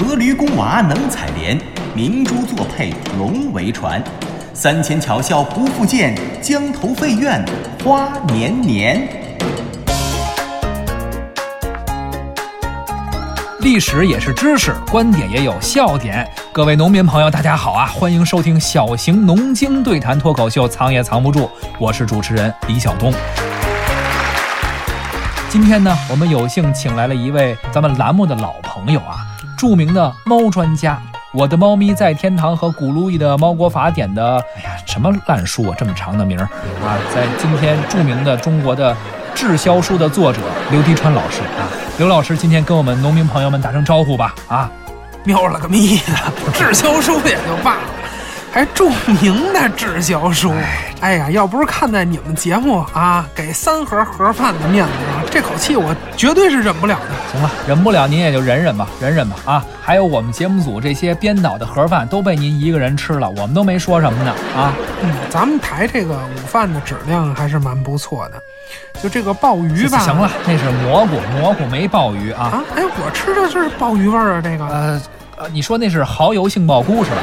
阖闾宫娃能采莲，明珠作配龙为传。三千巧笑不复见，江头废院花年年。历史也是知识，观点也有笑点。各位农民朋友，大家好啊！欢迎收听小型农经对谈脱口秀《藏也藏不住》，我是主持人李晓东。今天呢，我们有幸请来了一位咱们栏目的老朋友啊，著名的猫专家。我的猫咪在天堂和古路易的猫国法典的，哎呀，什么烂书啊，这么长的名儿啊！在今天著名的中国的滞销书的作者刘迪川老师啊。刘老师，今天跟我们农民朋友们打声招呼吧！啊，喵了个咪的，滞销书也就罢了，还著名的滞销书。哎呀，要不是看在你们节目啊给三盒盒饭的面子上，这口气我绝对是忍不了的。行了，忍不了您也就忍忍吧，忍忍吧啊！还有我们节目组这些编导的盒饭都被您一个人吃了，我们都没说什么呢啊！嗯，咱们台这个午饭的质量还是蛮不错的，就这个鲍鱼吧。行了，那是蘑菇，蘑菇没鲍鱼啊。啊，哎，我吃的是鲍鱼味儿啊，这个。呃呃，你说那是蚝油杏鲍菇是吧？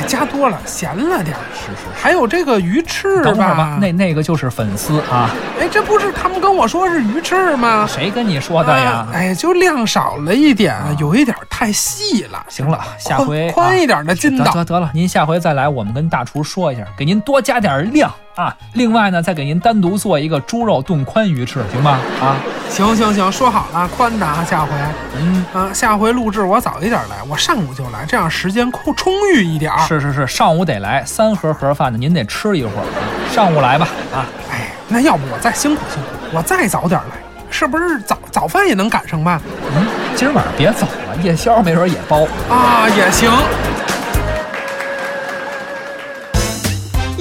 哎，加多了，咸了点儿。是是。还有这个鱼翅等会儿吧，那那个就是粉丝啊。哎，这不是他们跟我说是鱼翅吗？谁跟你说的呀？哎，就量少了一点，有一点太细了。行了，下回宽一点的筋道。得得了，您下回再来，我们跟大厨说一下，给您多加点量啊。另外呢，再给您单独做一个猪肉炖宽鱼翅，行吗？啊，行行行，说好了，宽的啊。下回，嗯啊，下回录制我早一点来，我上午就来，这样时间充充裕一点。是是是，上午得来，三盒盒饭呢，您得吃一会儿。上午来吧，啊，哎，那要不我再辛苦辛苦，我再早点来，是不是早早饭也能赶上吧？嗯，今儿晚上别走了，夜宵没准也包啊，也行。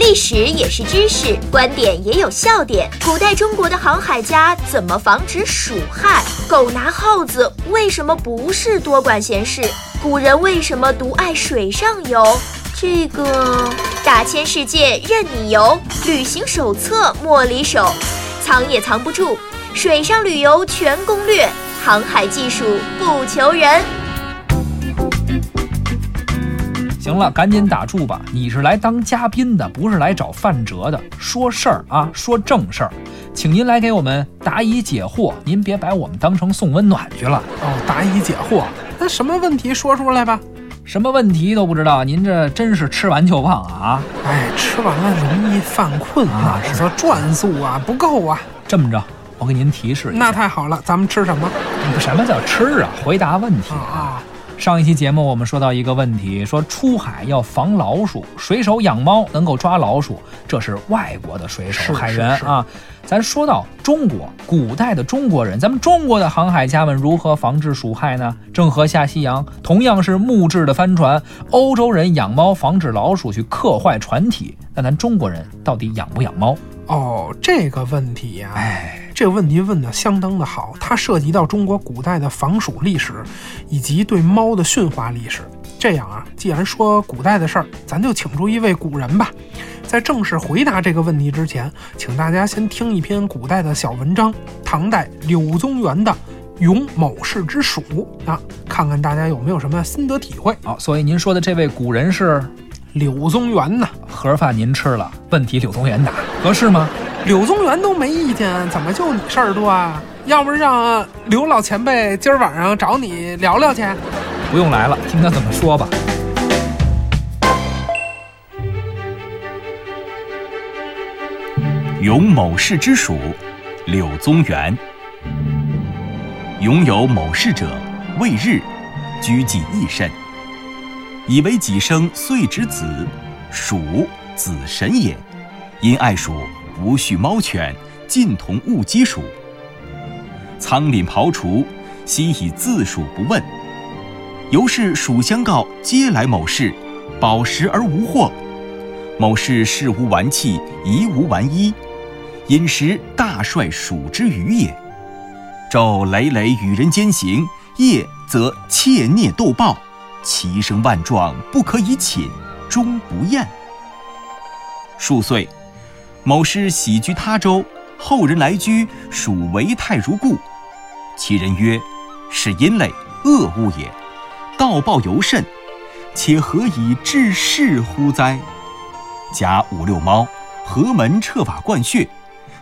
历史也是知识，观点也有笑点。古代中国的航海家怎么防止鼠害？狗拿耗子为什么不是多管闲事？古人为什么独爱水上游？这个大千世界任你游，旅行手册莫离手，藏也藏不住。水上旅游全攻略，航海技术不求人。行了，赶紧打住吧！你是来当嘉宾的，不是来找范哲的。说事儿啊，说正事儿，请您来给我们答疑解惑。您别把我们当成送温暖去了哦。答疑解惑，那什么问题说出来吧？什么问题都不知道，您这真是吃完就忘啊！哎，吃完了容易犯困啊，是说转速啊不够啊。这么着，我给您提示一下。那太好了，咱们吃什么？什么叫吃啊？回答问题啊！上一期节目我们说到一个问题，说出海要防老鼠，水手养猫能够抓老鼠，这是外国的水手海员啊。咱说到中国，古代的中国人，咱们中国的航海家们如何防治鼠害呢？郑和下西洋，同样是木质的帆船，欧洲人养猫防止老鼠去刻坏船体，那咱中国人到底养不养猫？哦，这个问题呀，哎，这个问题问得相当的好，它涉及到中国古代的防鼠历史，以及对猫的驯化历史。这样啊，既然说古代的事儿，咱就请出一位古人吧。在正式回答这个问题之前，请大家先听一篇古代的小文章，唐代柳宗元的《咏某氏之鼠》啊，看看大家有没有什么心得体会。好，所以您说的这位古人是？柳宗元呢？盒饭您吃了？问题柳宗元答，合适吗？柳宗元都没意见，怎么就你事儿多啊？要不让刘老前辈今儿晚上找你聊聊去？不用来了，听他怎么说吧。咏某氏之属，柳宗元。拥有某氏者，未日，居忌益甚。以为己生岁之子，鼠子神也。因爱鼠，无畜猫犬，尽同物鸡鼠。仓廪庖厨，悉以自属不问。由是鼠相告，皆来某氏，饱食而无获。某氏事无完器，宜无完衣，饮食大率鼠之余也。昼累累与人兼行，夜则窃啮斗暴。其声万状，不可以寝，终不厌。数岁，某师喜居他州，后人来居，属为泰如故。其人曰：“是阴类，恶物也。盗报尤甚，且何以治世乎哉？甲五六猫，何门彻法灌穴，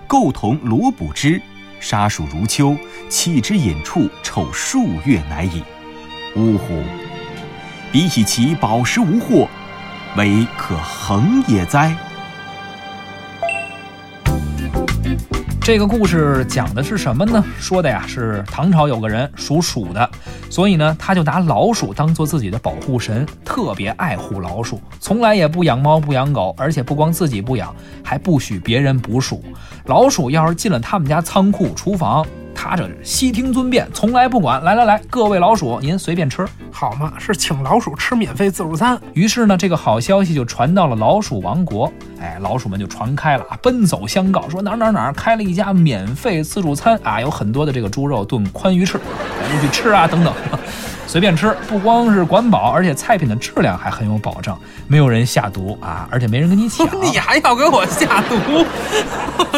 构同罗补之，杀鼠如秋，弃之隐处，臭数月乃已。呜呼！彼以其饱食无祸，唯可恒也哉？这个故事讲的是什么呢？说的呀是唐朝有个人属鼠的，所以呢他就拿老鼠当做自己的保护神，特别爱护老鼠，从来也不养猫不养狗，而且不光自己不养，还不许别人捕鼠。老鼠要是进了他们家仓库、厨房。他这悉听尊便，从来不管。来来来，各位老鼠，您随便吃，好嘛？是请老鼠吃免费自助餐。于是呢，这个好消息就传到了老鼠王国。哎，老鼠们就传开了，奔走相告，说哪哪哪开了一家免费自助餐啊，有很多的这个猪肉炖宽鱼翅，赶紧去吃啊，等等。随便吃，不光是管饱，而且菜品的质量还很有保证，没有人下毒啊，而且没人跟你抢。你还要给我下毒？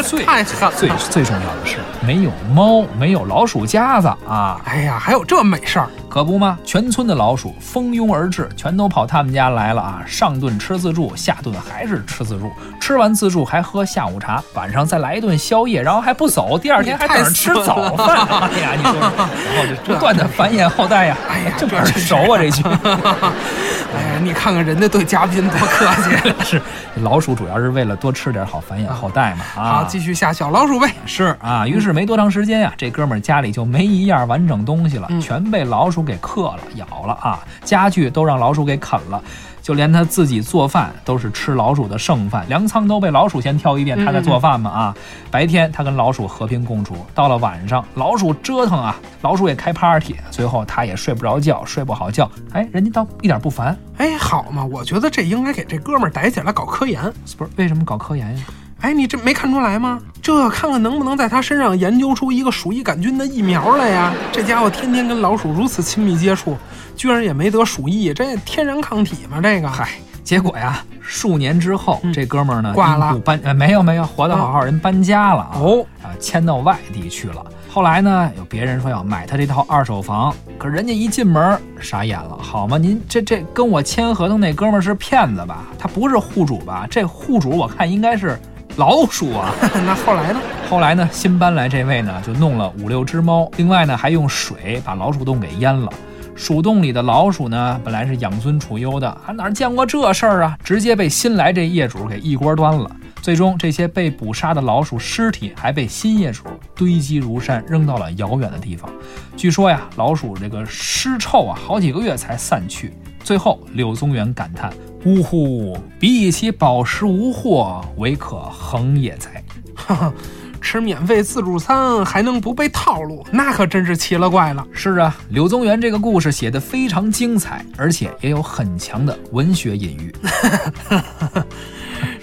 太狠！最最重要的是，没有猫，没有老鼠夹子啊！哎呀，还有这美事儿。可不吗？全村的老鼠蜂拥而至，全都跑他们家来了啊！上顿吃自助，下顿还是吃自助，吃完自助还喝下午茶，晚上再来一顿宵夜，然后还不走，第二天还等着吃早饭。哎呀，你说，然后就不断的繁衍后代呀！哎呀，这耳熟啊这句。哎呀，你看看人家对嘉宾多客气。是，老鼠主要是为了多吃点好繁衍后代嘛。啊，好，继续下小老鼠呗。是啊，于是没多长时间呀，这哥们儿家里就没一样完整东西了，全被老鼠。给克了，咬了啊！家具都让老鼠给啃了，就连他自己做饭都是吃老鼠的剩饭，粮仓都被老鼠先挑一遍，他在做饭嘛啊！白天他跟老鼠和平共处，到了晚上老鼠折腾啊，老鼠也开 party，最后他也睡不着觉，睡不好觉。哎，人家倒一点不烦，哎，好嘛，我觉得这应该给这哥们逮起来搞科研，不是？为什么搞科研呀？哎，你这没看出来吗？这看看能不能在他身上研究出一个鼠疫杆菌的疫苗来呀？这家伙天天跟老鼠如此亲密接触，居然也没得鼠疫，这天然抗体吗？这个，嗨，结果呀，数年之后，这哥们儿呢挂了，搬，没有没有，活得好好，人搬家了哦，啊，迁到外地去了。后来呢，有别人说要买他这套二手房，可人家一进门傻眼了，好吗？您这这跟我签合同那哥们儿是骗子吧？他不是户主吧？这户主我看应该是。老鼠啊，那后来呢？后来呢？新搬来这位呢，就弄了五六只猫，另外呢，还用水把老鼠洞给淹了。鼠洞里的老鼠呢，本来是养尊处优的，还哪见过这事儿啊？直接被新来这业主给一锅端了。最终，这些被捕杀的老鼠尸体还被新业主堆积如山，扔到了遥远的地方。据说呀，老鼠这个尸臭啊，好几个月才散去。最后，柳宗元感叹：“呜呼，比以其饱食无祸，唯可恒也哉！”哈哈，吃免费自助餐还能不被套路，那可真是奇了怪了。是啊，柳宗元这个故事写得非常精彩，而且也有很强的文学隐喻。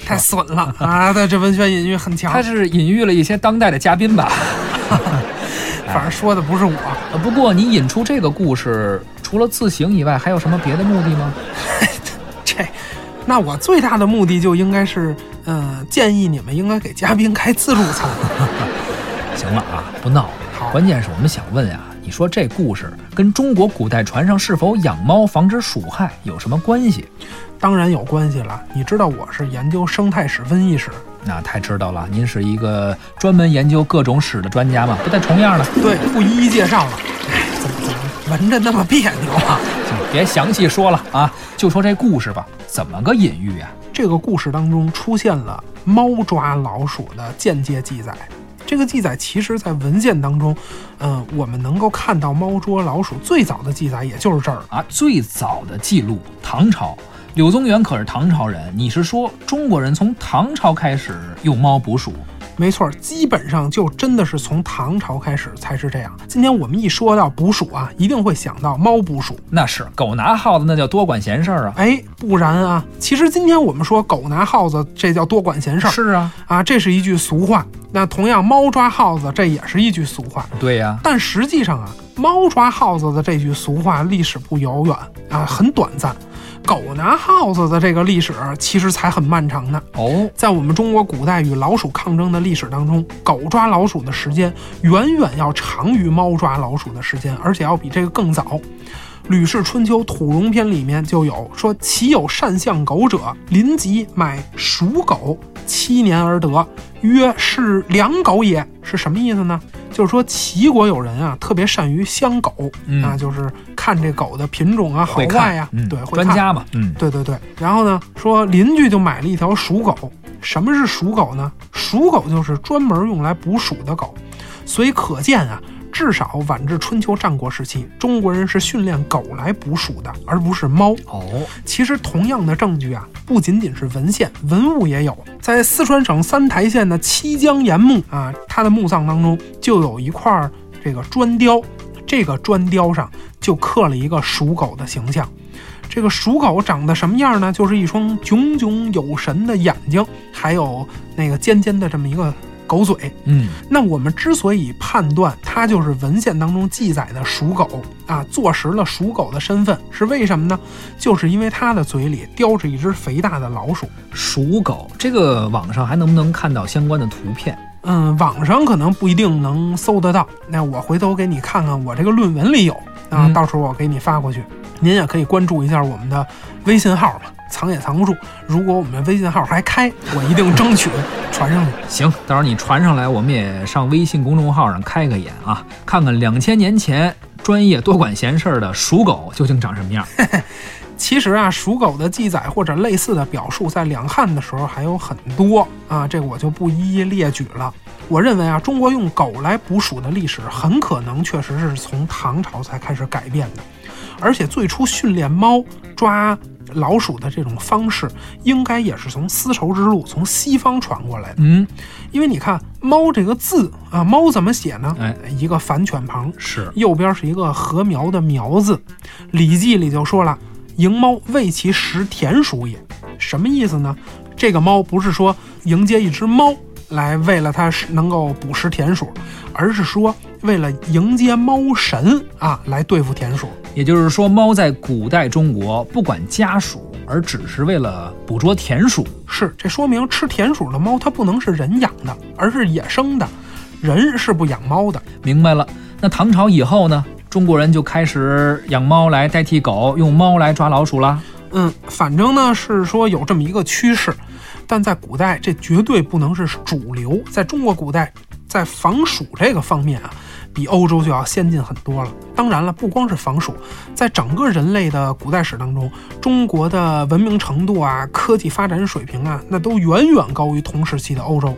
太损了啊！他，这文学隐喻很强。他是隐喻了一些当代的嘉宾吧？反正说的不是我。不过你引出这个故事。除了自省以外，还有什么别的目的吗？这，那我最大的目的就应该是，呃，建议你们应该给嘉宾开自助餐。行了啊，不闹了。好，关键是我们想问呀，你说这故事跟中国古代船上是否养猫防止鼠害有什么关系？当然有关系了。你知道我是研究生态史、分析史，那太知道了。您是一个专门研究各种史的专家嘛？不带重样的。对，不一一介绍了。哎，怎么怎么？闻着那么别扭啊！行，别详细说了啊，就说这故事吧。怎么个隐喻啊？这个故事当中出现了猫抓老鼠的间接记载。这个记载其实，在文献当中，嗯，我们能够看到猫捉老鼠最早的记载，也就是这儿啊。最早的记录，唐朝，柳宗元可是唐朝人。你是说中国人从唐朝开始用猫捕鼠？没错，基本上就真的是从唐朝开始才是这样。今天我们一说到捕鼠啊，一定会想到猫捕鼠，那是狗拿耗子，那叫多管闲事儿啊。哎，不然啊，其实今天我们说狗拿耗子，这叫多管闲事儿。是啊，啊，这是一句俗话。那同样，猫抓耗子，这也是一句俗话。对呀，但实际上啊，猫抓耗子的这句俗话历史不遥远啊，很短暂。狗拿耗子的这个历史其实才很漫长呢。哦，在我们中国古代与老鼠抗争的历史当中，狗抓老鼠的时间远远要长于猫抓老鼠的时间，而且要比这个更早。吕氏春秋土戎篇》里面就有说：“其有善相狗者，临吉买属狗，七年而得，曰是良狗也。”是什么意思呢？就是说齐国有人啊，特别善于相狗啊，就是看这狗的品种啊好坏呀，对，专家嘛，嗯，对对对。然后呢，说邻居就买了一条属狗。什么是属狗呢？属狗就是专门用来捕鼠的狗，所以可见啊。至少晚至春秋战国时期，中国人是训练狗来捕鼠的，而不是猫。哦，其实同样的证据啊，不仅仅是文献，文物也有。在四川省三台县的七江岩墓啊，它的墓葬当中就有一块这个砖雕，这个砖雕上就刻了一个属狗的形象。这个属狗长得什么样呢？就是一双炯炯有神的眼睛，还有那个尖尖的这么一个。狗嘴，嗯，那我们之所以判断它就是文献当中记载的属狗啊，坐实了属狗的身份，是为什么呢？就是因为它的嘴里叼着一只肥大的老鼠。属狗，这个网上还能不能看到相关的图片？嗯，网上可能不一定能搜得到。那我回头给你看看，我这个论文里有啊，到时候我给你发过去。您也可以关注一下我们的微信号嘛。藏也藏不住。如果我们微信号还开，我一定争取传上去。行，到时候你传上来，我们也上微信公众号上开个眼啊，看看两千年前专业多管闲事的属狗究竟长什么样。其实啊，属狗的记载或者类似的表述，在两汉的时候还有很多啊，这个我就不一一列举了。我认为啊，中国用狗来捕鼠的历史，很可能确实是从唐朝才开始改变的，而且最初训练猫抓。老鼠的这种方式，应该也是从丝绸之路从西方传过来的。嗯，因为你看“猫”这个字啊，“猫”怎么写呢？哎，一个反犬旁，是右边是一个禾苗的“苗”字。《礼记》里就说了：“迎猫为其食田鼠也。”什么意思呢？这个猫不是说迎接一只猫来为了它能够捕食田鼠，而是说为了迎接猫神啊来对付田鼠。也就是说，猫在古代中国不管家属，而只是为了捕捉田鼠。是，这说明吃田鼠的猫它不能是人养的，而是野生的。人是不养猫的。明白了。那唐朝以后呢？中国人就开始养猫来代替狗，用猫来抓老鼠了。嗯，反正呢是说有这么一个趋势，但在古代这绝对不能是主流。在中国古代，在防鼠这个方面啊。比欧洲就要先进很多了。当然了，不光是防鼠，在整个人类的古代史当中，中国的文明程度啊、科技发展水平啊，那都远远高于同时期的欧洲。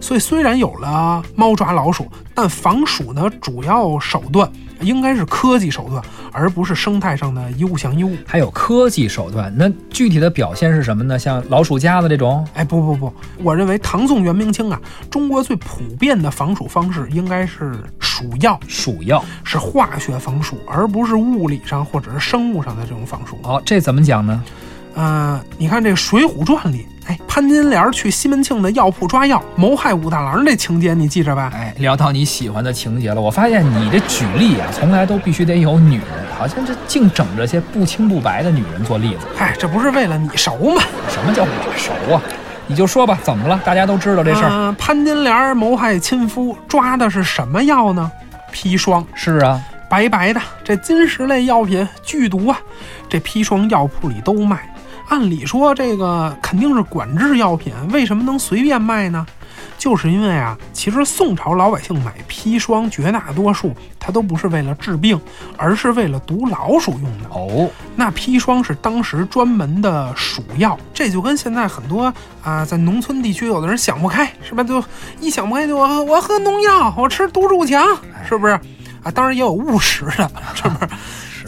所以，虽然有了猫抓老鼠，但防鼠的主要手段。应该是科技手段，而不是生态上的一物降一物。还有科技手段，那具体的表现是什么呢？像老鼠夹子这种？哎，不不不，我认为唐宋元明清啊，中国最普遍的防鼠方式应该是鼠药。鼠药是化学防鼠，而不是物理上或者是生物上的这种防鼠。哦，这怎么讲呢？呃，你看这《水浒传》里。哎，潘金莲去西门庆的药铺抓药，谋害武大郎这情节你记着吧？哎，聊到你喜欢的情节了，我发现你这举例啊，从来都必须得有女人，好像这净整这些不清不白的女人做例子。嗨，这不是为了你熟吗？什么叫我熟啊？你就说吧，怎么了？大家都知道这事儿。潘金莲谋害亲夫，抓的是什么药呢？砒霜。是啊，白白的，这金石类药品剧毒啊，这砒霜药铺里都卖。按理说，这个肯定是管制药品，为什么能随便卖呢？就是因为啊，其实宋朝老百姓买砒霜，绝大多数它都不是为了治病，而是为了毒老鼠用的。哦，那砒霜是当时专门的鼠药，这就跟现在很多啊，在农村地区有的人想不开，是吧？就一想不开就我我喝农药，我吃毒鼠强，是不是？啊，当然也有误食的，是？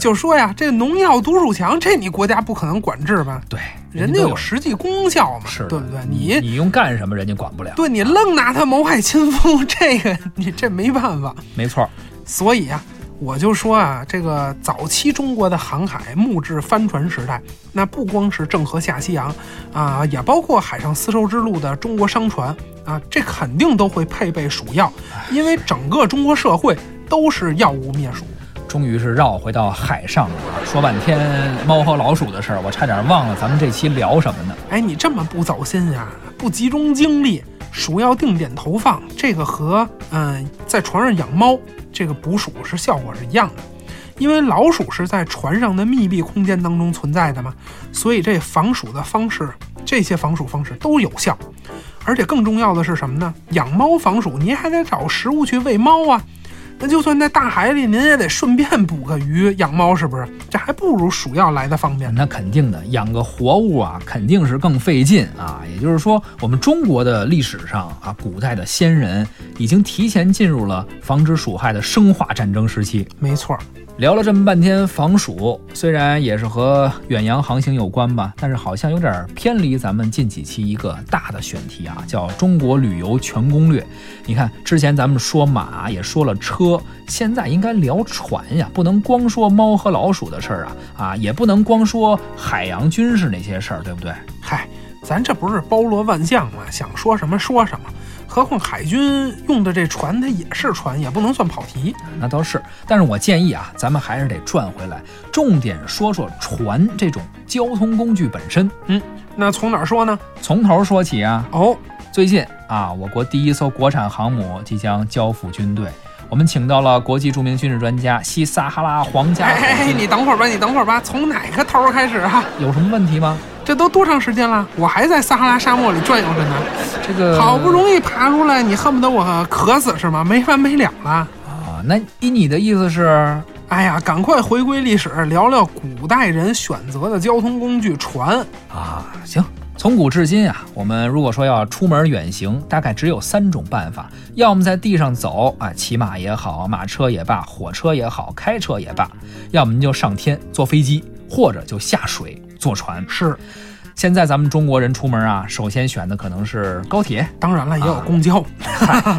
就说呀，这农药毒鼠强，这你国家不可能管制吧？对，人家有实际功效嘛，是对不对？你你用干什么，人家管不了。对你愣拿它谋害亲夫，这个你这没办法。没错。所以啊，我就说啊，这个早期中国的航海木质帆船时代，那不光是郑和下西洋啊，也包括海上丝绸之路的中国商船啊，这肯定都会配备鼠药，因为整个中国社会都是药物灭鼠。终于是绕回到海上了，说半天猫和老鼠的事儿，我差点忘了咱们这期聊什么呢？哎，你这么不走心呀，不集中精力，鼠药定点投放，这个和嗯在床上养猫这个捕鼠是效果是一样的。因为老鼠是在船上的密闭空间当中存在的嘛，所以这防鼠的方式，这些防鼠方式都有效。而且更重要的是什么呢？养猫防鼠，您还得找食物去喂猫啊。那就算在大海里，您也得顺便捕个鱼养猫，是不是？这还不如鼠药来的方便。那肯定的，养个活物啊，肯定是更费劲啊。也就是说，我们中国的历史上啊，古代的先人已经提前进入了防止鼠害的生化战争时期。没错。聊了这么半天防暑，虽然也是和远洋航行有关吧，但是好像有点偏离咱们近几期一个大的选题啊，叫中国旅游全攻略。你看之前咱们说马，也说了车，现在应该聊船呀，不能光说猫和老鼠的事儿啊啊，也不能光说海洋军事那些事儿，对不对？嗨，咱这不是包罗万象吗？想说什么说什么。何况海军用的这船，它也是船，也不能算跑题。那倒是，但是我建议啊，咱们还是得转回来，重点说说船这种交通工具本身。嗯，那从哪儿说呢？从头说起啊。哦，最近啊，我国第一艘国产航母即将交付军队，我们请到了国际著名军事专家西撒哈拉皇家。哎，你等会儿吧，你等会儿吧，从哪个头开始啊？有什么问题吗？这都多长时间了？我还在撒哈拉沙漠里转悠着呢。这个好不容易爬出来，你恨不得我渴死是吗？没完没了了啊！那依你的意思是，哎呀，赶快回归历史，聊聊古代人选择的交通工具——船啊！行，从古至今啊，我们如果说要出门远行，大概只有三种办法：要么在地上走啊，骑马也好，马车也罢，火车也好，开车也罢；要么您就上天坐飞机，或者就下水。坐船。是，现在咱们中国人出门啊，首先选的可能是高铁，当然了，也有公交。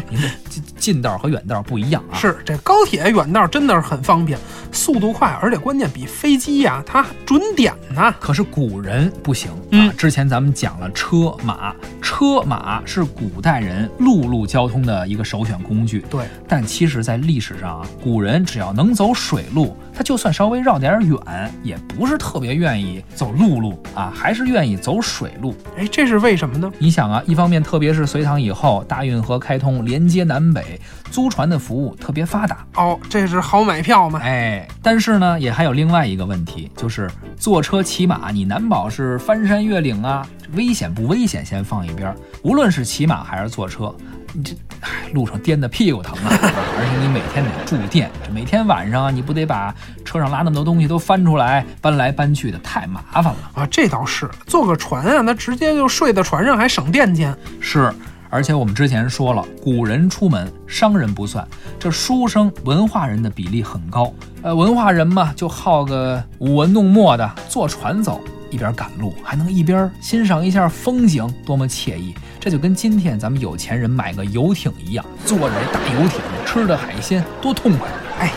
您这近近道和远道不一样啊。是，这高铁远道真的是很方便，速度快，而且关键比飞机呀，它准点呢。可是古人不行啊。之前咱们讲了车马，车马是古代人陆路交通的一个首选工具。对，但其实，在历史上啊，古人只要能走水路。他就算稍微绕点远，也不是特别愿意走陆路啊，还是愿意走水路。哎，这是为什么呢？你想啊，一方面，特别是隋唐以后，大运河开通，连接南北，租船的服务特别发达。哦，这是好买票吗？哎，但是呢，也还有另外一个问题，就是坐车骑马，你难保是翻山越岭啊，危险不危险先放一边。无论是骑马还是坐车。你这，路上颠的屁股疼啊！而且你每天得住店，这每天晚上啊，你不得把车上拉那么多东西都翻出来搬来搬去的，太麻烦了啊！这倒是，坐个船啊，那直接就睡在船上，还省电钱。是，而且我们之前说了，古人出门，商人不算，这书生文化人的比例很高。呃，文化人嘛，就好个舞文弄墨的，坐船走。一边赶路，还能一边欣赏一下风景，多么惬意！这就跟今天咱们有钱人买个游艇一样，坐着这大游艇，吃着海鲜多痛快！哎，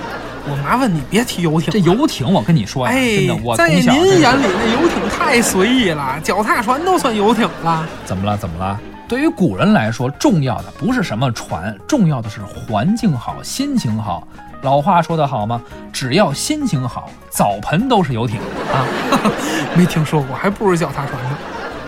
我麻烦你别提游艇。这游艇，我跟你说呀，真的，我在您眼里那游艇太随意了，脚踏船都算游艇了。怎么了？怎么了？对于古人来说，重要的不是什么船，重要的是环境好，心情好。老话说得好吗？只要心情好，澡盆都是游艇啊！没听说过，还不如脚踏船呢。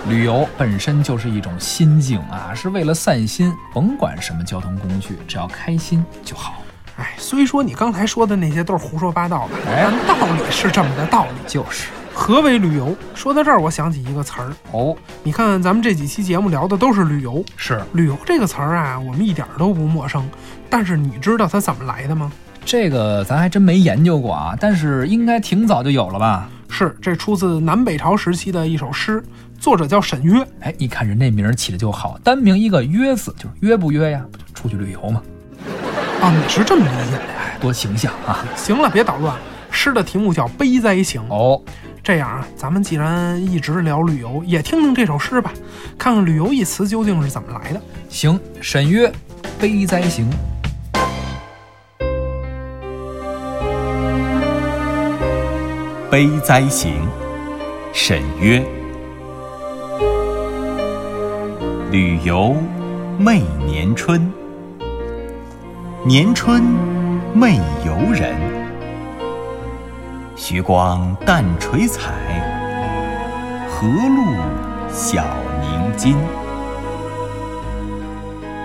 旅游本身就是一种心境啊，是为了散心。甭管什么交通工具，只要开心就好。哎，虽说你刚才说的那些都是胡说八道吧，但道理是这么个道理。就是，何为旅游？说到这儿，我想起一个词儿哦。你看，咱们这几期节目聊的都是旅游，是旅游这个词儿啊，我们一点都不陌生。但是你知道它怎么来的吗？这个咱还真没研究过啊，但是应该挺早就有了吧？是，这出自南北朝时期的一首诗，作者叫沈约。哎，一看人这名起的就好，单名一个约字，就是约不约呀？不就出去旅游吗？啊，你是这么理解的？哎，多形象啊！行了，别捣乱。诗的题目叫《悲哉行》。哦，这样啊，咱们既然一直聊旅游，也听听这首诗吧，看看“旅游”一词究竟是怎么来的。行，沈约《悲哉行》。《悲哉行》沈约。旅游媚年春，年春媚游人。徐光淡垂彩，河路晓凝金。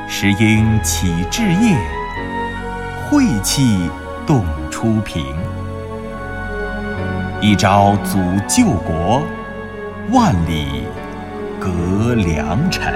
时应起至夜，晦气动初平。一朝祖救国，万里隔良辰。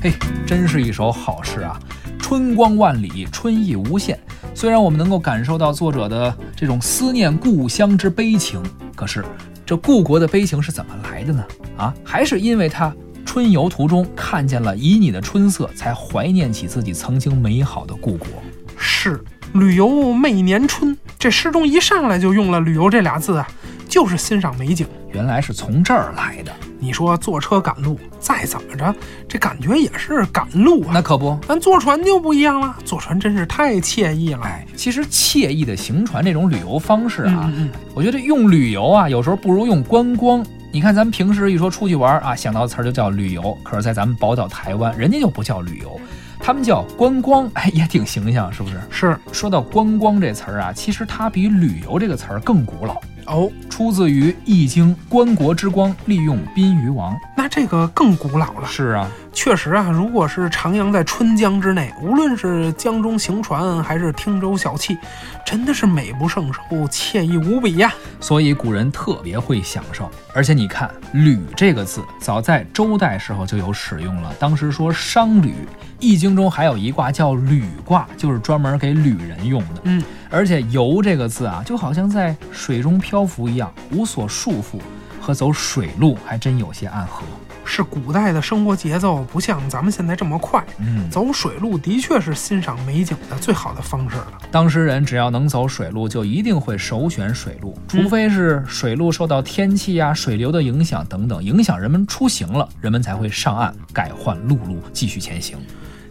嘿，真是一首好诗啊！春光万里，春意无限。虽然我们能够感受到作者的这种思念故乡之悲情，可是这故国的悲情是怎么来的呢？啊，还是因为他春游途中看见了旖旎的春色，才怀念起自己曾经美好的故国。是旅游每年春，这诗中一上来就用了“旅游”这俩字啊，就是欣赏美景。原来是从这儿来的。你说坐车赶路，再怎么着，这感觉也是赶路啊。那可不，咱坐船就不一样了，坐船真是太惬意了。哎，其实惬意的行船这种旅游方式啊，我觉得用旅游啊，有时候不如用观光。你看咱们平时一说出去玩啊，想到的词儿就叫旅游，可是，在咱们宝岛台湾，人家就不叫旅游，他们叫观光，哎，也挺形象，是不是？是。说到观光这词儿啊，其实它比旅游这个词儿更古老。哦，出自于《易经》，观国之光，利用宾于王。那这个更古老了。是啊，确实啊，如果是徜徉在春江之内，无论是江中行船，还是汀舟小憩，真的是美不胜收，惬意无比呀。所以古人特别会享受。而且你看“旅”这个字，早在周代时候就有使用了。当时说商旅，《易经》中还有一卦叫旅卦，就是专门给旅人用的。嗯，而且“游”这个字啊，就好像在水中漂浮一样，无所束缚，和走水路还真有些暗合。是古代的生活节奏不像咱们现在这么快，嗯，走水路的确是欣赏美景的最好的方式了。当时人只要能走水路，就一定会首选水路，除非是水路受到天气啊、水流的影响等等影响人们出行了，人们才会上岸改换陆路继续前行。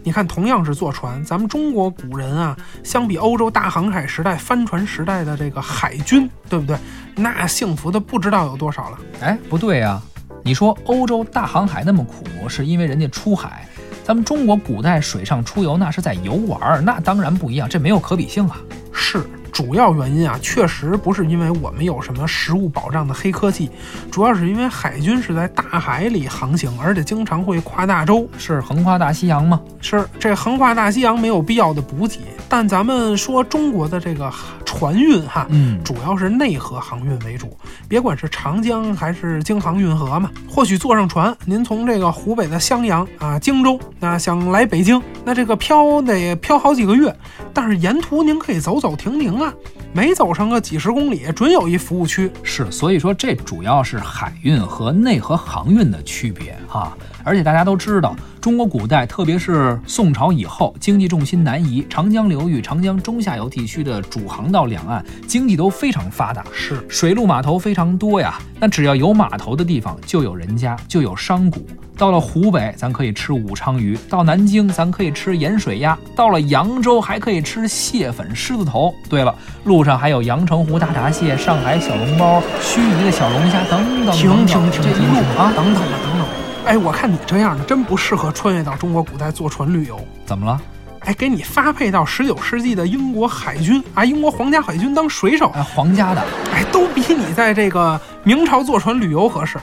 你看，同样是坐船，咱们中国古人啊，相比欧洲大航海时代、帆船时代的这个海军，对不对？那幸福的不知道有多少了。哎，不对呀。你说欧洲大航海那么苦，是因为人家出海，咱们中国古代水上出游那是在游玩，那当然不一样，这没有可比性啊。是。主要原因啊，确实不是因为我们有什么食物保障的黑科技，主要是因为海军是在大海里航行，而且经常会跨大洲，是横跨大西洋吗？是这横跨大西洋没有必要的补给，但咱们说中国的这个船运哈，嗯，主要是内河航运为主，别管是长江还是京杭运河嘛。或许坐上船，您从这个湖北的襄阳啊、荆州，那想来北京，那这个漂得漂好几个月，但是沿途您可以走走停停。啊，每走上个几十公里，准有一服务区。是，所以说这主要是海运和内河航运的区别哈。而且大家都知道，中国古代，特别是宋朝以后，经济重心南移，长江流域、长江中下游地区的主航道两岸经济都非常发达，是水陆码头非常多呀。那只要有码头的地方，就有人家，就有商贾。到了湖北，咱可以吃武昌鱼；到南京，咱可以吃盐水鸭；到了扬州，还可以吃蟹粉狮子头。对了，路上还有阳澄湖大闸蟹、上海小笼包、盱眙的小龙虾等等。停停停，这一路啊，等等吧，等等。哎，我看你这样的真不适合穿越到中国古代坐船旅游。怎么了？哎，给你发配到十九世纪的英国海军啊，英国皇家海军当水手。哎，皇家的，哎，都比你在这个明朝坐船旅游合适。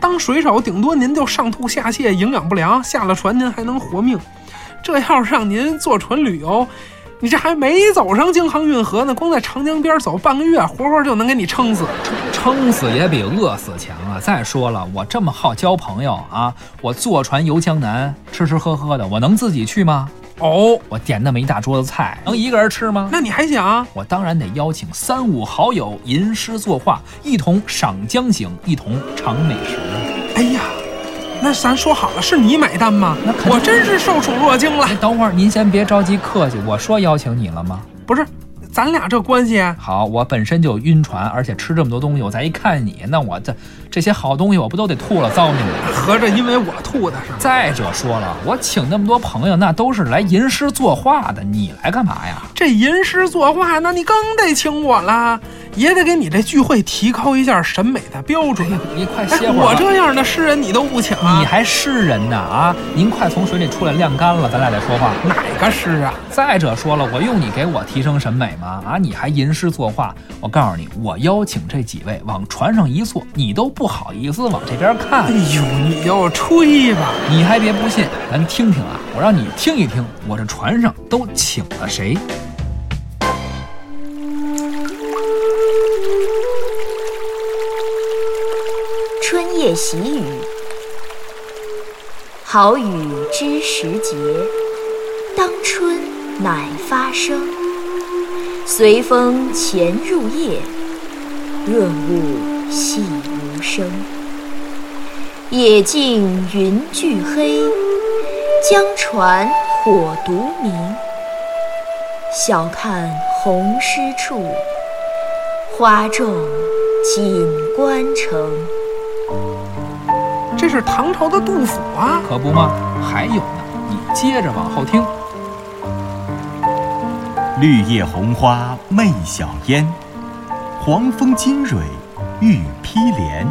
当水手，顶多您就上吐下泻、营养不良，下了船您还能活命。这要是让您坐船旅游，你这还没走上京杭运河呢，光在长江边走半个月，活活就能给你撑死。撑死也比饿死强啊！再说了，我这么好交朋友啊，我坐船游江南，吃吃喝喝的，我能自己去吗？哦，我点那么一大桌子菜，能一个人吃吗？那你还想？我当然得邀请三五好友吟诗作画，一同赏江景，一同尝美食。哎呀，那咱说好了，是你买单吗？那我真是受宠若惊了。等会儿您先别着急客气，我说邀请你了吗？不是。咱俩这关系好，我本身就晕船，而且吃这么多东西，我再一看你，那我这这些好东西我不都得吐了糟践了？合着因为我吐的是？再者说了，我请那么多朋友，那都是来吟诗作画的，你来干嘛呀？这吟诗作画，那你更得请我了。也得给你这聚会提高一下审美的标准。你快歇会儿。我这样的诗人你都不请？你还诗人呢啊？您快从水里出来晾干了，咱俩再说话。哪个诗啊？再者说了，我用你给我提升审美吗？啊，你还吟诗作画？我告诉你，我邀请这几位往船上一坐，你都不好意思往这边看。哎呦，你就吹吧，你还别不信，咱听听啊，我让你听一听，我这船上都请了谁。春夜喜雨，好雨知时节，当春乃发生。随风潜入夜，润物细无声。野径云俱黑，江船火独明。晓看红湿处，花重锦官城。这是唐朝的杜甫啊，可不吗？还有呢，你接着往后听。绿叶红花媚小烟，黄蜂金蕊玉披帘。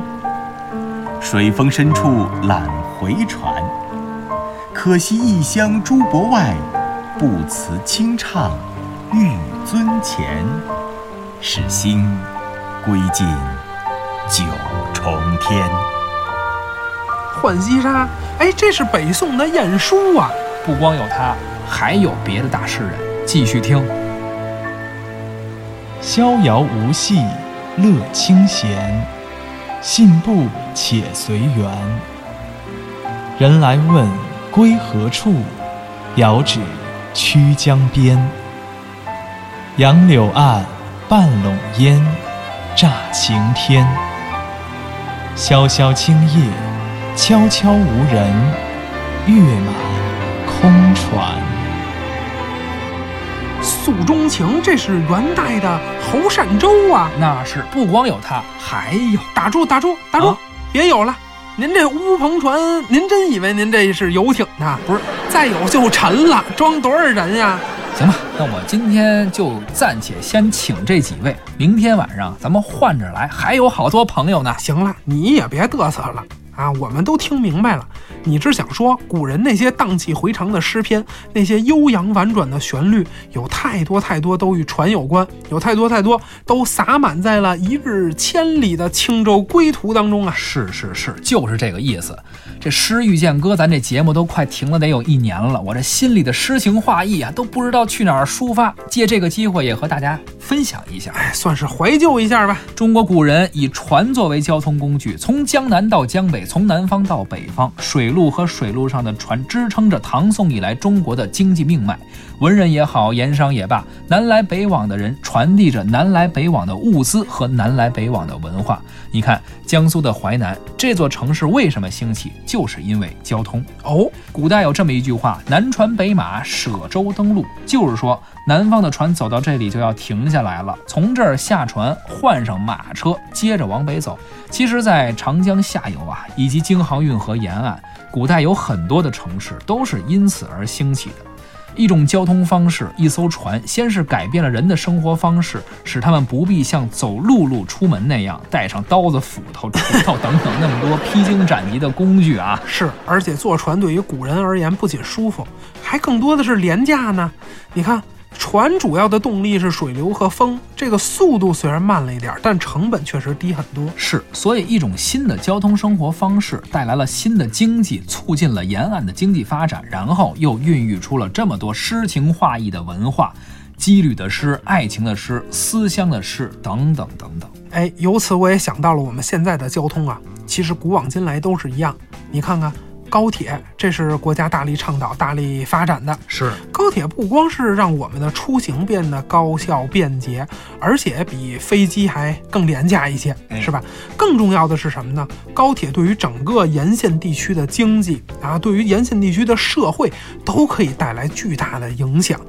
水风深处懒回船，可惜异乡诸泊外，不辞清唱玉樽前。使心归尽九重天。浣溪沙，哎，这是北宋的晏殊啊！不光有他，还有别的大诗人。继续听：逍遥无系乐清闲，信步且随缘。人来问归何处？遥指曲江边。杨柳岸，半笼烟，乍晴天。萧萧青叶。悄悄无人，月满空船。诉衷情，这是元代的侯善洲啊。那是不光有他，还有打住打住打住，别有了。您这乌篷船，您真以为您这是游艇呢？不是，再有就沉了，装多少人呀？行吧，那我今天就暂且先请这几位，明天晚上咱们换着来，还有好多朋友呢。行了，你也别嘚瑟了。啊，我们都听明白了，你只想说古人那些荡气回肠的诗篇，那些悠扬婉转的旋律，有太多太多都与船有关，有太多太多都洒满在了一日千里的轻舟归途当中啊！是是是，就是这个意思。这诗遇见歌，咱这节目都快停了得有一年了，我这心里的诗情画意啊，都不知道去哪儿抒发。借这个机会，也和大家分享一下，哎，算是怀旧一下吧。中国古人以船作为交通工具，从江南到江北。从南方到北方，水路和水路上的船支撑着唐宋以来中国的经济命脉。文人也好，盐商也罢，南来北往的人传递着南来北往的物资和南来北往的文化。你看，江苏的淮南这座城市为什么兴起？就是因为交通哦。古代有这么一句话：“南船北马，舍舟登陆”，就是说南方的船走到这里就要停下来了，从这儿下船，换上马车，接着往北走。其实，在长江下游啊，以及京杭运河沿岸，古代有很多的城市都是因此而兴起的。一种交通方式，一艘船，先是改变了人的生活方式，使他们不必像走陆路出门那样带上刀子、斧头、锤头等等那么多披荆斩棘的工具啊。是，而且坐船对于古人而言，不仅舒服，还更多的是廉价呢。你看。船主要的动力是水流和风，这个速度虽然慢了一点，但成本确实低很多。是，所以一种新的交通生活方式带来了新的经济，促进了沿岸的经济发展，然后又孕育出了这么多诗情画意的文化，羁旅的诗、爱情的诗、思乡的诗等等等等。哎，由此我也想到了我们现在的交通啊，其实古往今来都是一样。你看看。高铁，这是国家大力倡导、大力发展的。是高铁不光是让我们的出行变得高效便捷，而且比飞机还更廉价一些，是吧？更重要的是什么呢？高铁对于整个沿线地区的经济啊，对于沿线地区的社会，都可以带来巨大的影响。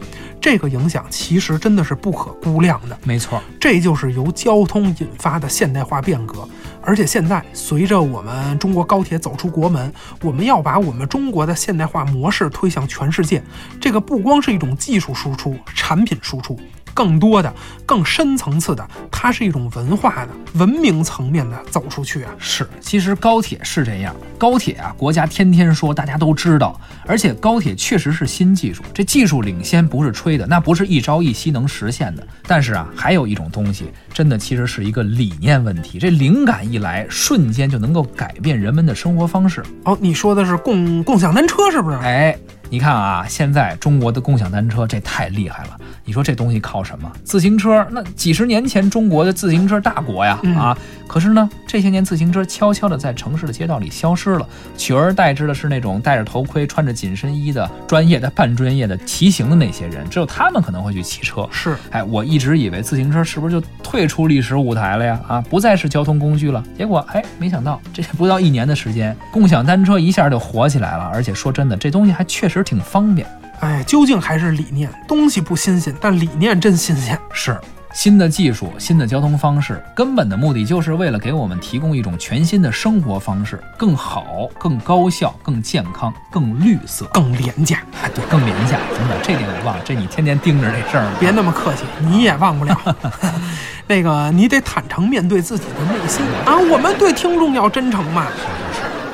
这个影响其实真的是不可估量的。没错，这就是由交通引发的现代化变革。而且现在，随着我们中国高铁走出国门，我们要把我们中国的现代化模式推向全世界。这个不光是一种技术输出、产品输出。更多的、更深层次的，它是一种文化的、文明层面的走出去啊。是，其实高铁是这样，高铁啊，国家天天说，大家都知道，而且高铁确实是新技术，这技术领先不是吹的，那不是一朝一夕能实现的。但是啊，还有一种东西，真的其实是一个理念问题，这灵感一来，瞬间就能够改变人们的生活方式。哦，你说的是共共享单车是不是？哎。你看啊，现在中国的共享单车这太厉害了。你说这东西靠什么？自行车？那几十年前中国的自行车大国呀啊！可是呢，这些年自行车悄悄地在城市的街道里消失了，取而代之的是那种戴着头盔、穿着紧身衣的专业的、半专业的骑行的那些人，只有他们可能会去骑车。是，哎，我一直以为自行车是不是就退出历史舞台了呀？啊，不再是交通工具了。结果，哎，没想到这不到一年的时间，共享单车一下就火起来了。而且说真的，这东西还确实挺方便。哎，究竟还是理念，东西不新鲜，但理念真新鲜。是。新的技术，新的交通方式，根本的目的就是为了给我们提供一种全新的生活方式，更好、更高效、更健康、更绿色、更廉价。哎，对，更廉价。真的，这点我忘了。这你天天盯着这事儿，别那么客气，你也忘不了。那个，你得坦诚面对自己的内心啊。我们对听众要真诚嘛。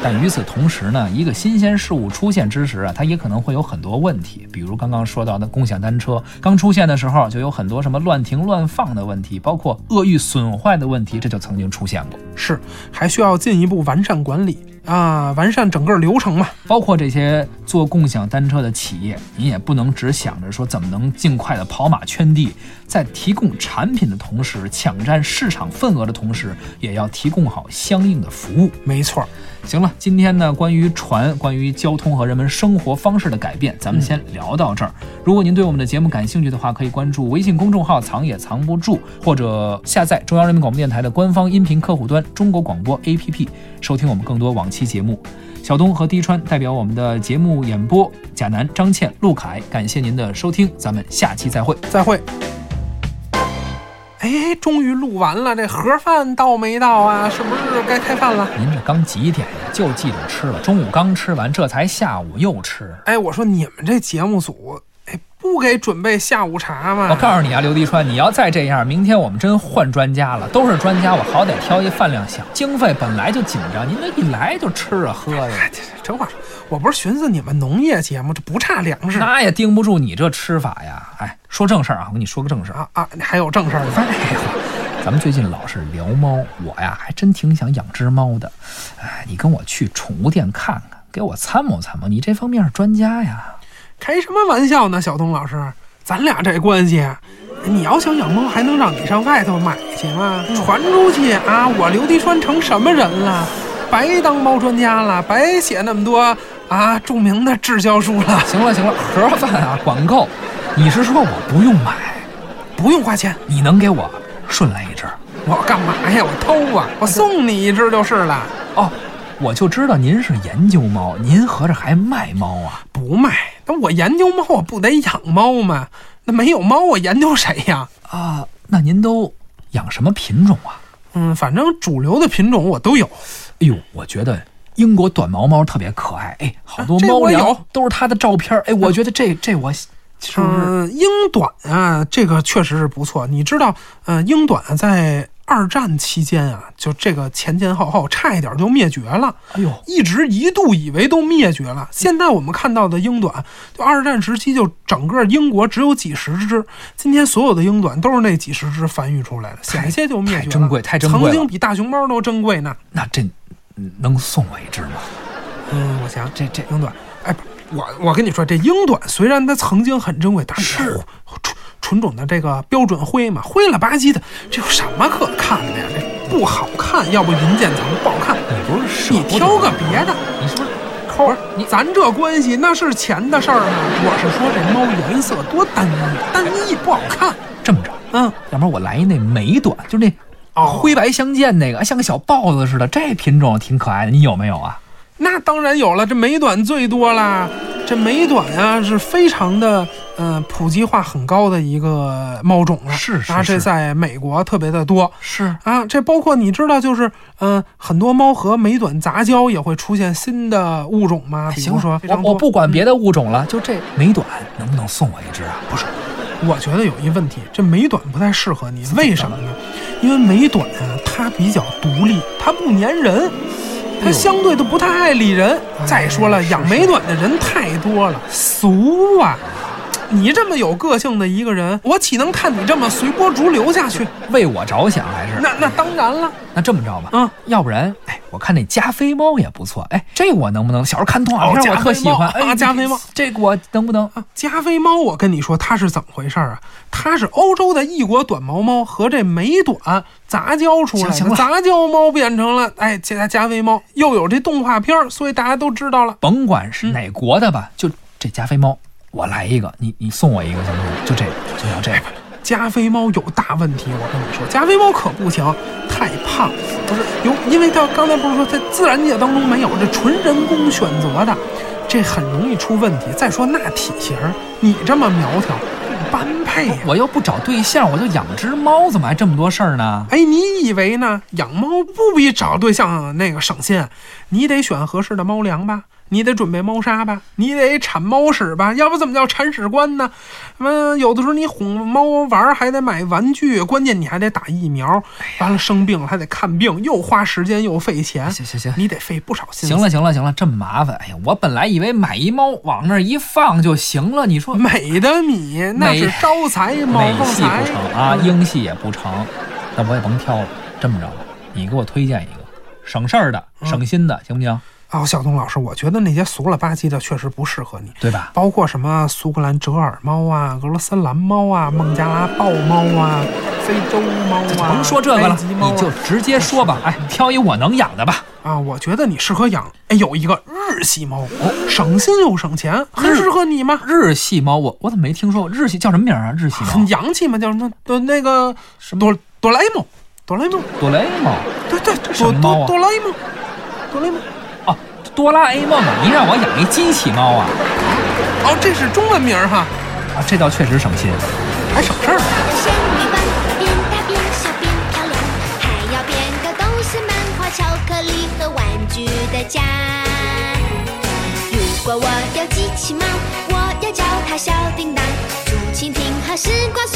但与此同时呢，一个新鲜事物出现之时啊，它也可能会有很多问题。比如刚刚说到的共享单车，刚出现的时候就有很多什么乱停乱放的问题，包括恶意损坏的问题，这就曾经出现过。是，还需要进一步完善管理。啊，完善整个流程嘛，包括这些做共享单车的企业，你也不能只想着说怎么能尽快的跑马圈地，在提供产品的同时，抢占市场份额的同时，也要提供好相应的服务。没错。行了，今天呢，关于船，关于交通和人们生活方式的改变，咱们先聊到这儿。如果您对我们的节目感兴趣的话，可以关注微信公众号“藏也藏不住”，或者下载中央人民广播电台的官方音频客户端“中国广播 APP”，收听我们更多往期节目。小东和滴川代表我们的节目演播，贾楠、张倩、陆凯，感谢您的收听，咱们下期再会，再会。哎，终于录完了，这盒饭到没到啊？是不是该开饭了？您这刚几点呀？就记着吃了，中午刚吃完，这才下午又吃。哎，我说你们这节目组，哎，不给准备下午茶吗？我告诉你啊，刘迪川，你要再这样，明天我们真换专家了。都是专家，我好歹挑一饭量小，经费本来就紧张，您这一来就吃啊喝呀。这话说，我不是寻思你们农业节目这不差粮食，那也盯不住你这吃法呀。哎，说正事儿啊，我跟你说个正事儿啊啊，还有正事儿呢。咱们最近老是聊猫，我呀还真挺想养只猫的。哎，你跟我去宠物店看看，给我参谋参谋，你这方面是专家呀。开什么玩笑呢，小东老师，咱俩这关系，你要想养猫，还能让你上外头买去吗？传出去啊，我刘迪川成什么人了？白当猫专家了，白写那么多啊著名的滞销书了。行了行了，盒饭啊，管够。你是说我不用买，不用花钱，你能给我顺来一只？我干嘛呀？我偷啊！我送你一只就是了。哦，我就知道您是研究猫，您合着还卖猫啊？不卖，那我研究猫，我不得养猫吗？那没有猫，我研究谁呀？啊，那您都养什么品种啊？嗯，反正主流的品种我都有。哎呦，我觉得英国短毛猫特别可爱，哎，好多猫粮都是它的照片，哎，我觉得这这我，嗯，英短啊，这个确实是不错。你知道，嗯，英短在二战期间啊，就这个前前后后差一点就灭绝了。哎呦，一直一度以为都灭绝了。现在我们看到的英短，就二战时期就整个英国只有几十只，今天所有的英短都是那几十只繁育出来的，险些就灭绝了。太珍贵，太珍贵曾经比大熊猫都珍贵呢。那这。能送我一只吗？嗯，我想这这英短，哎，我我跟你说，这英短虽然它曾经很珍贵，但是纯纯种的这个标准灰嘛，灰了吧唧的，这有什么可看的呀？这不好看，要不银渐层不好看。你不是你挑个别的，你是不是抠？你咱这关系那是钱的事儿吗？我是说这猫颜色多单一，单一不好看。这么着，嗯，要不然我来一那美短，就那。灰白相间那个，像个小豹子似的，这品种挺可爱的，你有没有啊？那当然有了，这美短最多啦。这美短啊，是非常的，嗯，普及化很高的一个猫种了。是是啊，这在美国特别的多。是啊，这包括你知道，就是嗯，很多猫和美短杂交也会出现新的物种吗？比如说，我我不管别的物种了，就这美短，能不能送我一只啊？不是。我觉得有一问题，这美短不太适合你，为什么呢？因为美短啊，它比较独立，它不粘人，它相对的不太爱理人。再说了，养美短的人太多了，俗啊！你这么有个性的一个人，我岂能看你这么随波逐流下去？为我着想还是？那那当然了。那这么着吧，嗯，要不然，哎，我看那加菲猫也不错，哎，这我能不能？小时候看动画片，我特喜欢。啊，加菲猫，这个我能不能？啊，加菲猫，我跟你说，它是怎么回事啊？它是欧洲的异国短毛猫和这美短杂交出来的，杂交猫变成了哎加加菲猫，又有这动画片，所以大家都知道了。甭管是哪国的吧，就这加菲猫。我来一个，你你送我一个行不行？就这个，就要这个。加菲猫有大问题，我跟你说，加菲猫可不行，太胖，不是有，因为它刚才不是说在自然界当中没有，这纯人工选择的，这很容易出问题。再说那体型，你这么苗条，不般配。我又不找对象，我就养只猫，怎么还这么多事儿呢？哎，你以为呢？养猫不比找对象那个省心，你得选合适的猫粮吧。你得准备猫砂吧，你得铲猫屎吧，要不怎么叫铲屎官呢？什么有的时候你哄猫玩还得买玩具，关键你还得打疫苗，完了生病了还得看病，又花时间又费钱。行行行，你得费不少心。行了行了行了，这么麻烦，哎呀，我本来以为买一猫往那一放就行了。你说美的米那是招财猫旺财不成啊，英系也不成，那我也甭挑了。这么着吧，你给我推荐一个省事儿的、省心的，行不行？哦，小东老师，我觉得那些俗了吧唧的确实不适合你，对吧？包括什么苏格兰折耳猫啊、俄罗斯蓝猫啊、孟加拉豹猫啊、非洲猫啊，甭说这个了，你就直接说吧。哎，挑一我能养的吧。啊，我觉得你适合养。哎，有一个日系猫，哦，省心又省钱，很适合你吗？日系猫，我我怎么没听说过？日系叫什么名啊？日系猫很洋气吗？叫那的那个什么哆哆啦 A 梦，哆啦 A 梦，哆啦 A 梦，对对，什么猫啊？哆啦 A 梦，哆啦 A 梦。哆啦 A 梦，您让我养一机器猫啊？哦，这是中文名哈。啊，这倒确实省心，还省事儿。变大变小变漂亮，还要变个都是漫画、巧克力和玩具的家。如果我有机器猫，我要叫它小叮当，竹蜻蜓和时光。